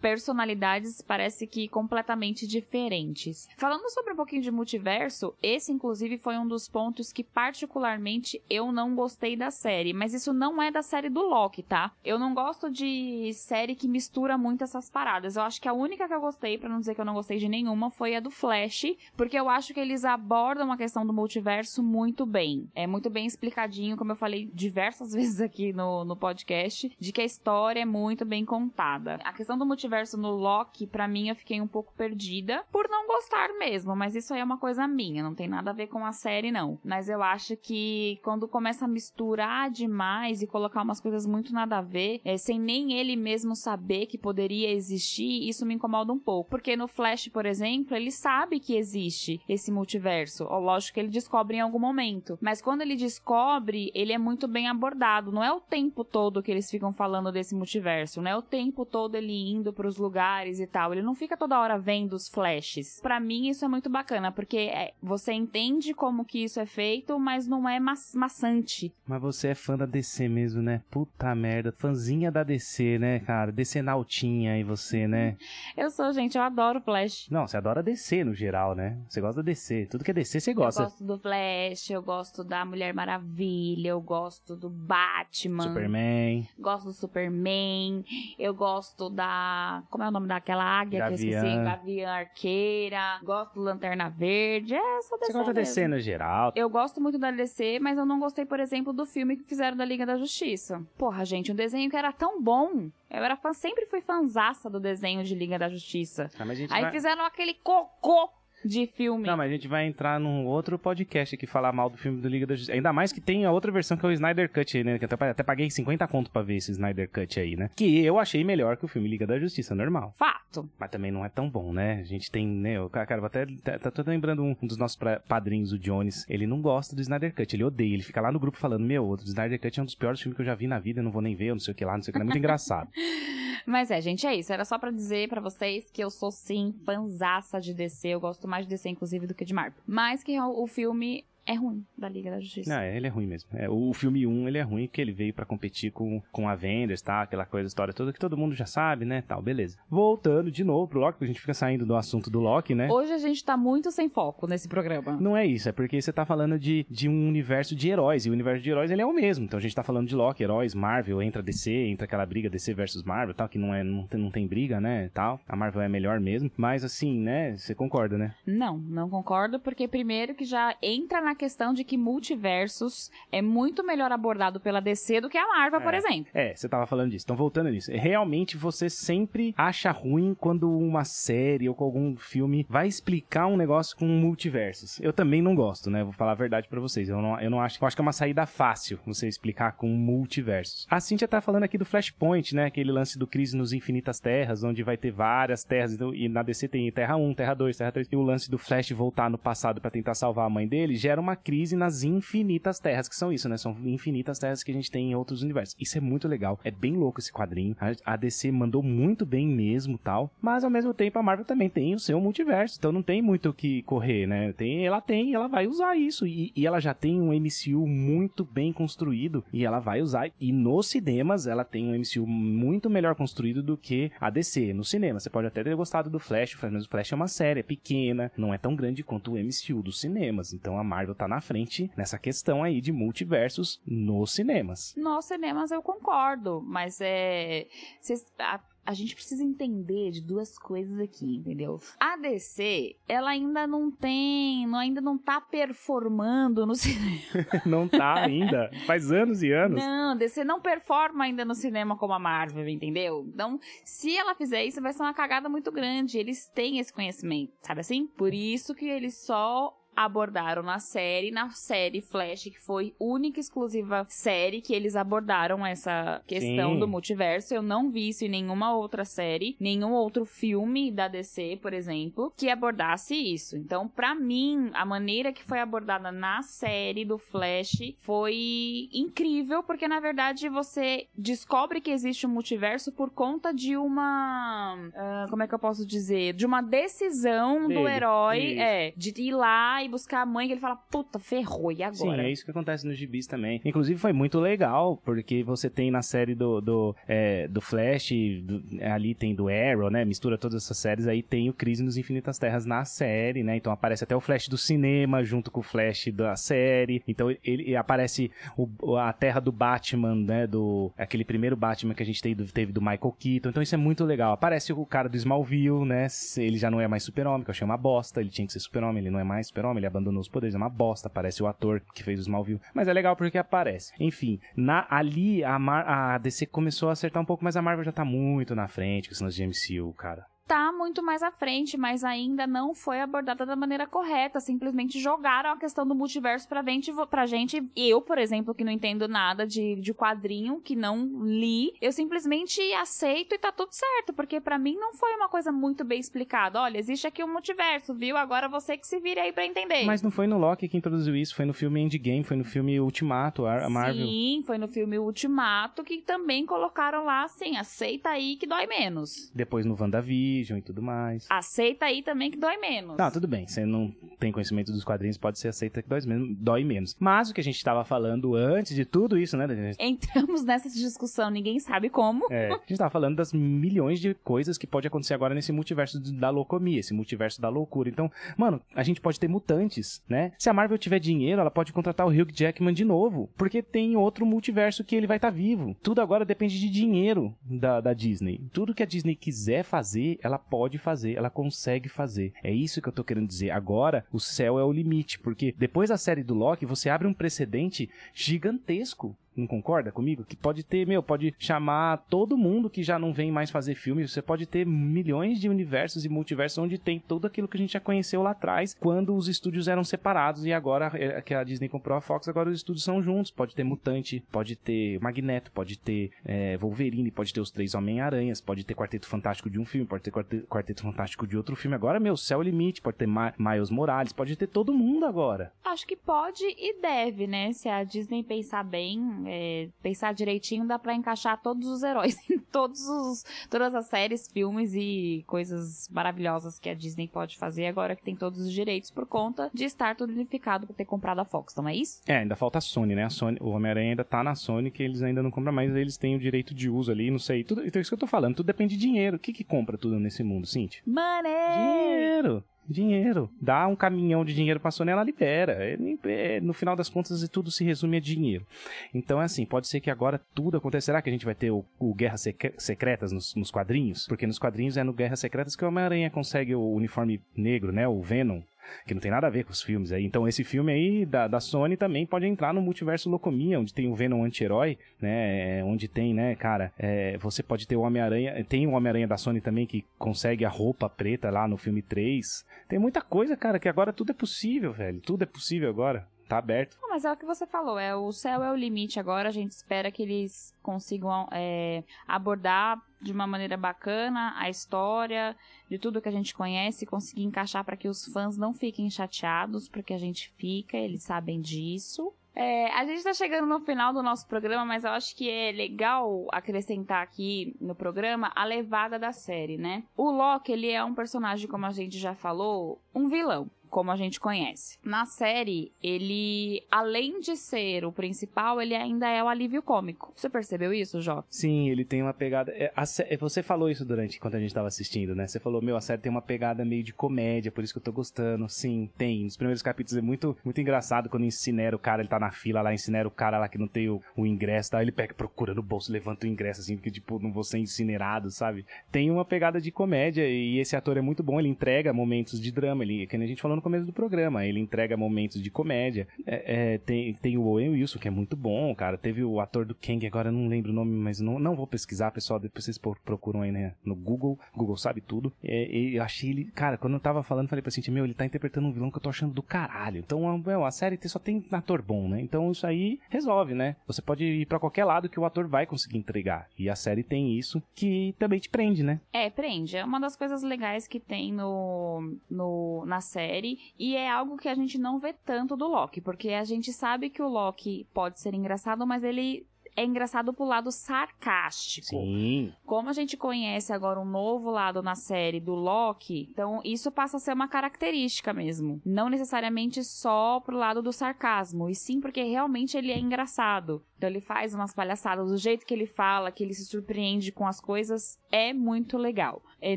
personalidades, parece que completamente diferentes. Falando sobre um pouquinho de multiverso, esse inclusive foi um dos pontos que particularmente eu não gostei da série, mas isso não é da série do Loki, tá? Eu não gosto de série que mistura muito essas paradas. Eu acho que a única que eu gostei, para não dizer que eu não gostei de nenhuma, foi a do Flash, porque eu acho que eles abordam a questão do multiverso muito bem. É muito bem explicadinho, como eu falei diversas <laughs> vezes aqui no, no podcast, de que a história é muito bem contada. A questão do multiverso no Loki, para mim, eu fiquei um pouco perdida por não gostar mesmo, mas isso aí é uma coisa minha, não tem nada a ver com a série, não. Mas eu acho que quando começa a misturar demais e colocar umas coisas muito nada a ver, é, sem nem ele mesmo saber que poderia existir, isso me incomoda um pouco. Porque no Flash, por exemplo, ele sabe que existe esse multiverso. Ou, lógico que ele descobre em algum momento. Mas quando ele descobre, ele é muito bem abordado. Não é o tempo todo que eles ficam falando desse multiverso. Não é o tempo todo ele indo para os lugares e tal. Ele não fica toda hora vendo os flashes. Para mim, isso é muito bacana, porque é, você entende como que isso é feito, mas não é ma maçante. Mas você é fã da DC DC mesmo, né? Puta merda. Fãzinha da DC, né, cara? DC na altinha e você, né? <laughs> Eu sou, gente. Eu adoro Flash. Não, você adora DC no geral, né? Você gosta da DC. Tudo que é DC, você gosta. Eu gosto do Flash, eu gosto da Mulher Maravilha, eu gosto do Batman. Superman. Gosto do Superman. Eu gosto da... Como é o nome daquela águia Gavião. que eu esqueci? Gavião Arqueira. Gosto do Lanterna Verde. É, só DC Você gosta da DC no geral. Eu gosto muito da DC, mas eu não gostei, por exemplo, do filme que fizeram da Liga Liga da Justiça. Porra, gente, um desenho que era tão bom. Eu era fã, sempre fui fanzaça do desenho de Liga da Justiça. Ah, Aí vai... fizeram aquele cocô de filme. Não, mas a gente vai entrar num outro podcast aqui falar mal do filme do Liga da Justiça. Ainda mais que tem a outra versão que é o Snyder Cut aí, né? Que até, até paguei 50 conto pra ver esse Snyder Cut aí, né? Que eu achei melhor que o filme Liga da Justiça, normal. Fato. Mas também não é tão bom, né? A gente tem, né? Eu, cara, vou até. Tá, tá, tô lembrando um, um dos nossos pra, padrinhos, o Jones. Ele não gosta do Snyder Cut, ele odeia. Ele fica lá no grupo falando: Meu, o Snyder Cut é um dos piores filmes que eu já vi na vida, eu não vou nem ver, eu não sei o que lá, não sei o que lá. É muito engraçado. <laughs> Mas é, gente, é isso. Era só para dizer para vocês que eu sou sim fanzaça de DC. Eu gosto mais de DC, inclusive, do que de Marvel. Mas que o filme é ruim da Liga da Justiça. Não, ele é ruim mesmo. É, o filme 1, ele é ruim porque ele veio para competir com, com Avengers, tá? Aquela coisa, história toda que todo mundo já sabe, né? Tal, beleza. Voltando de novo pro Loki, porque a gente fica saindo do assunto do Loki, né? Hoje a gente tá muito sem foco nesse programa. Não é isso, é porque você tá falando de, de um universo de heróis, e o universo de heróis ele é o mesmo. Então a gente tá falando de Loki, heróis, Marvel, entra DC, entra aquela briga DC versus Marvel, tal, que não é não tem, não tem briga, né, tal. A Marvel é melhor mesmo, mas assim, né, você concorda, né? Não, não concordo, porque primeiro que já entra na questão de que multiversos é muito melhor abordado pela DC do que a Marvel, é, por exemplo. É, você tava falando disso. Então, voltando nisso. Realmente, você sempre acha ruim quando uma série ou algum filme vai explicar um negócio com multiversos. Eu também não gosto, né? Vou falar a verdade para vocês. Eu não, eu não acho. Eu acho que é uma saída fácil você explicar com multiversos. A Cintia tá falando aqui do Flashpoint, né? Aquele lance do Crise nos Infinitas Terras, onde vai ter várias terras. Então, e na DC tem Terra 1, Terra 2, Terra 3. E o lance do Flash voltar no passado para tentar salvar a mãe dele gera uma crise nas infinitas terras, que são isso, né? São infinitas terras que a gente tem em outros universos. Isso é muito legal. É bem louco esse quadrinho. A DC mandou muito bem mesmo, tal. Mas ao mesmo tempo a Marvel também tem o seu multiverso. Então não tem muito o que correr, né? Tem, ela tem, ela vai usar isso. E, e ela já tem um MCU muito bem construído. E ela vai usar. E nos cinemas ela tem um MCU muito melhor construído do que a DC. No cinema, você pode até ter gostado do Flash, mas o Flash é uma série, é pequena, não é tão grande quanto o MCU dos cinemas. Então a Marvel tá na frente nessa questão aí de multiversos nos cinemas. Nos cinemas eu concordo, mas é. Cês, a, a gente precisa entender de duas coisas aqui, entendeu? A DC, ela ainda não tem, não, ainda não tá performando no <laughs> cinema. <laughs> não tá ainda, faz anos e anos. Não, a DC não performa ainda no cinema como a Marvel, entendeu? Então, se ela fizer isso, vai ser uma cagada muito grande. Eles têm esse conhecimento, sabe assim? Por isso que eles só abordaram na série, na série Flash, que foi única e exclusiva série que eles abordaram essa questão Sim. do multiverso. Eu não vi isso em nenhuma outra série, nenhum outro filme da DC, por exemplo, que abordasse isso. Então, para mim, a maneira que foi abordada na série do Flash foi incrível, porque na verdade você descobre que existe um multiverso por conta de uma. Uh, como é que eu posso dizer? De uma decisão Dele. do herói, é, de ir lá e buscar a mãe, que ele fala, puta, ferrou, e agora? Sim, é isso que acontece nos gibis também. Inclusive foi muito legal, porque você tem na série do, do, é, do Flash, do, ali tem do Arrow, né? Mistura todas essas séries, aí tem o Crise nos Infinitas Terras na série, né? Então aparece até o Flash do cinema junto com o Flash da série. Então ele, ele aparece o, a Terra do Batman, né? Do aquele primeiro Batman que a gente teve, teve do Michael Keaton. Então isso é muito legal. Aparece o cara do Smallville, né? Ele já não é mais super-homem, que eu achei uma bosta. Ele tinha que ser super-homem, ele não é mais super-homem, ele abandonou os poderes. É uma bosta, parece o ator que fez o Smallville. Mas é legal porque aparece. Enfim, na, ali a, Mar, a DC começou a acertar um pouco, mas a Marvel já tá muito na frente com os de MCU, cara tá muito mais à frente, mas ainda não foi abordada da maneira correta. Simplesmente jogaram a questão do multiverso pra gente, pra gente. Eu, por exemplo, que não entendo nada de, de quadrinho, que não li, eu simplesmente aceito e tá tudo certo, porque para mim não foi uma coisa muito bem explicada. Olha, existe aqui um multiverso, viu? Agora você que se vire aí pra entender. Mas não foi no Loki que introduziu isso, foi no filme Endgame, foi no filme Ultimato, a Marvel. Sim, foi no filme Ultimato que também colocaram lá assim, aceita aí que dói menos. Depois no WandaVision e tudo mais. Aceita aí também que dói menos. Não, tudo bem. Você não tem conhecimento dos quadrinhos, pode ser aceita que dói menos. Dói menos. Mas o que a gente estava falando antes de tudo isso, né? Entramos <laughs> nessa discussão, ninguém sabe como. É, a gente estava falando das milhões de coisas que pode acontecer agora nesse multiverso da loucomia, esse multiverso da loucura. Então, mano, a gente pode ter mutantes, né? Se a Marvel tiver dinheiro, ela pode contratar o Hugh Jackman de novo, porque tem outro multiverso que ele vai estar tá vivo. Tudo agora depende de dinheiro da, da Disney. Tudo que a Disney quiser fazer, ela pode fazer, ela consegue fazer. É isso que eu tô querendo dizer. Agora, o céu é o limite, porque depois da série do Loki, você abre um precedente gigantesco não concorda comigo? Que pode ter, meu, pode chamar todo mundo que já não vem mais fazer filme. Você pode ter milhões de universos e multiversos onde tem tudo aquilo que a gente já conheceu lá atrás, quando os estúdios eram separados e agora é, que a Disney comprou a Fox, agora os estúdios são juntos. Pode ter Mutante, pode ter Magneto, pode ter é, Wolverine, pode ter os três Homem-Aranhas, pode ter Quarteto Fantástico de um filme, pode ter Quarteto, Quarteto Fantástico de outro filme. Agora, meu, céu limite, pode ter Ma Miles Morales, pode ter todo mundo agora. Acho que pode e deve, né? Se a Disney pensar bem, é, pensar direitinho, dá para encaixar todos os heróis <laughs> em todos os, todas as séries, filmes e coisas maravilhosas que a Disney pode fazer agora que tem todos os direitos por conta de estar tudo unificado por ter comprado a Fox, não é isso? É, ainda falta a Sony, né? A Sony, o Homem-Aranha ainda tá na Sony, que eles ainda não compram mais, eles têm o direito de uso ali, não sei. Tudo, então é isso que eu tô falando, tudo depende de dinheiro. O que que compra tudo nesse mundo, Cintia? Money! Dinheiro! Dinheiro. Dá um caminhão de dinheiro pra Sony, ela libera. É, no final das contas, tudo se resume a dinheiro. Então, é assim, pode ser que agora tudo acontecerá que a gente vai ter o, o Guerras Secretas nos, nos, quadrinhos? Porque nos quadrinhos é no Guerras Secretas que o Homem-Aranha consegue o uniforme negro, né? O Venom que não tem nada a ver com os filmes aí. Então esse filme aí da, da Sony também pode entrar no multiverso Locomia, onde tem o Venom anti-herói, né, é, onde tem, né, cara, é, você pode ter o Homem-Aranha, tem o Homem-Aranha da Sony também que consegue a roupa preta lá no filme 3. Tem muita coisa, cara, que agora tudo é possível, velho, tudo é possível agora. Tá aberto. Não, mas é o que você falou, é o céu é o limite agora, a gente espera que eles consigam é, abordar de uma maneira bacana a história de tudo que a gente conhece, conseguir encaixar para que os fãs não fiquem chateados, porque a gente fica, eles sabem disso. É, a gente tá chegando no final do nosso programa, mas eu acho que é legal acrescentar aqui no programa a levada da série, né? O Loki, ele é um personagem, como a gente já falou, um vilão como a gente conhece. Na série, ele, além de ser o principal, ele ainda é o alívio cômico. Você percebeu isso, Jó? Sim, ele tem uma pegada. É, sé... Você falou isso durante quando a gente tava assistindo, né? Você falou, meu, a série tem uma pegada meio de comédia, por isso que eu tô gostando. Sim, tem. Nos primeiros capítulos é muito, muito engraçado quando incinera o cara, ele tá na fila lá, incinera o cara lá que não tem o, o ingresso, tá? Ele pega, procura no bolso, levanta o ingresso, assim, porque, tipo, não vou ser incinerado, sabe? Tem uma pegada de comédia e esse ator é muito bom, ele entrega momentos de drama, ele, que a gente falou no começo do programa. Ele entrega momentos de comédia. É, é, tem, tem o Owen Wilson, que é muito bom, cara. Teve o ator do Kang, agora eu não lembro o nome, mas não, não vou pesquisar, pessoal. Depois vocês procuram aí né, no Google. Google sabe tudo. É, eu achei ele. Cara, quando eu tava falando, falei pra gente, meu, ele tá interpretando um vilão que eu tô achando do caralho. Então, a, a série só tem ator bom, né? Então isso aí resolve, né? Você pode ir para qualquer lado que o ator vai conseguir entregar. E a série tem isso que também te prende, né? É, prende. É uma das coisas legais que tem no, no na série. E é algo que a gente não vê tanto do Loki, porque a gente sabe que o Loki pode ser engraçado, mas ele é engraçado pro lado sarcástico. Sim. Como a gente conhece agora um novo lado na série do Loki, então isso passa a ser uma característica mesmo. Não necessariamente só pro lado do sarcasmo, e sim porque realmente ele é engraçado. Então ele faz umas palhaçadas, do jeito que ele fala, que ele se surpreende com as coisas, é muito legal. É,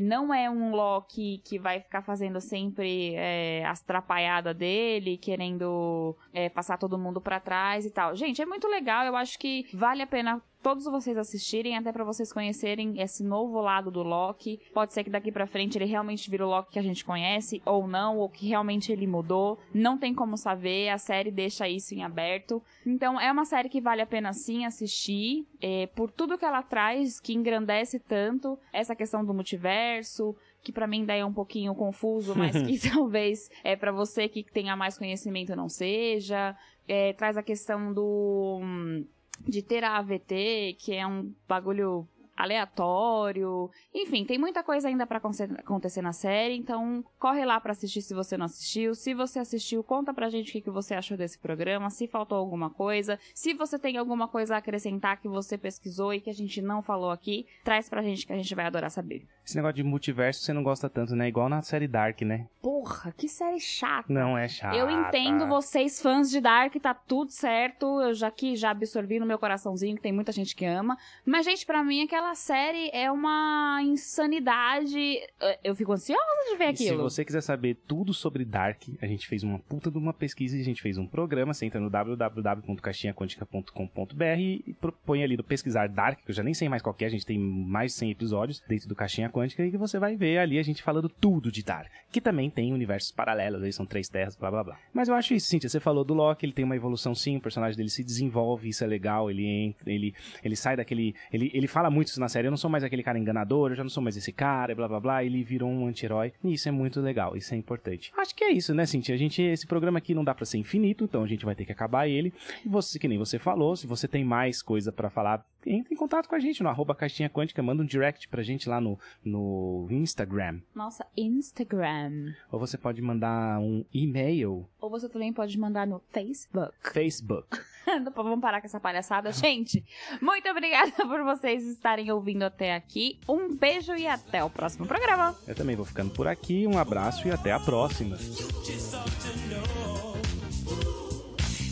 não é um Loki que vai ficar fazendo sempre é, as trapalhadas dele, querendo é, passar todo mundo para trás e tal. Gente, é muito legal, eu acho que vale a pena todos vocês assistirem, até para vocês conhecerem esse novo lado do Loki. Pode ser que daqui para frente ele realmente vira o Loki que a gente conhece, ou não, ou que realmente ele mudou. Não tem como saber, a série deixa isso em aberto. Então é uma série que vale a pena sim assistir, é, por tudo que ela traz, que engrandece tanto essa questão do multiverso, que para mim daí é um pouquinho confuso, mas que <laughs> <laughs> talvez é para você que tenha mais conhecimento não seja. É, traz a questão do hum, de ter a AVT, que é um bagulho aleatório. Enfim, tem muita coisa ainda para acontecer na série, então corre lá para assistir se você não assistiu. Se você assistiu, conta pra gente o que você achou desse programa, se faltou alguma coisa, se você tem alguma coisa a acrescentar que você pesquisou e que a gente não falou aqui, traz pra gente que a gente vai adorar saber. Esse negócio de multiverso você não gosta tanto, né? Igual na série Dark, né? Porra, que série chata. Não é chata. Eu entendo vocês fãs de Dark, tá tudo certo. Eu já que já absorvi no meu coraçãozinho que tem muita gente que ama, mas gente, para mim aquela aquela série é uma insanidade. Eu fico ansiosa de ver aquilo. se você quiser saber tudo sobre Dark, a gente fez uma puta de uma pesquisa e a gente fez um programa. Você entra no www.caixinhaquântica.com.br e põe ali no pesquisar Dark, que eu já nem sei mais qual é, a gente tem mais de 100 episódios dentro do Caixinha Quântica e que você vai ver ali a gente falando tudo de Dark. Que também tem universos paralelos, aí são três terras, blá blá blá. Mas eu acho isso, Cintia, você falou do Loki, ele tem uma evolução sim, o personagem dele se desenvolve, isso é legal, ele entra, ele, ele sai daquele. Ele, ele fala muito na série, eu não sou mais aquele cara enganador, eu já não sou mais esse cara, blá blá blá, ele virou um anti-herói. E isso é muito legal, isso é importante. Acho que é isso, né, Cintia? A gente, esse programa aqui não dá para ser infinito, então a gente vai ter que acabar ele. E você, que nem você falou, se você tem mais coisa para falar, entre em contato com a gente no arroba caixinha quântica, manda um direct pra gente lá no, no Instagram. Nossa, Instagram. Ou você pode mandar um e-mail. Ou você também pode mandar no Facebook. Facebook. <laughs> Vamos parar com essa palhaçada. Gente, muito obrigada por vocês estarem ouvindo até aqui. Um beijo e até o próximo programa. Eu também vou ficando por aqui. Um abraço e até a próxima.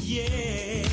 Yeah.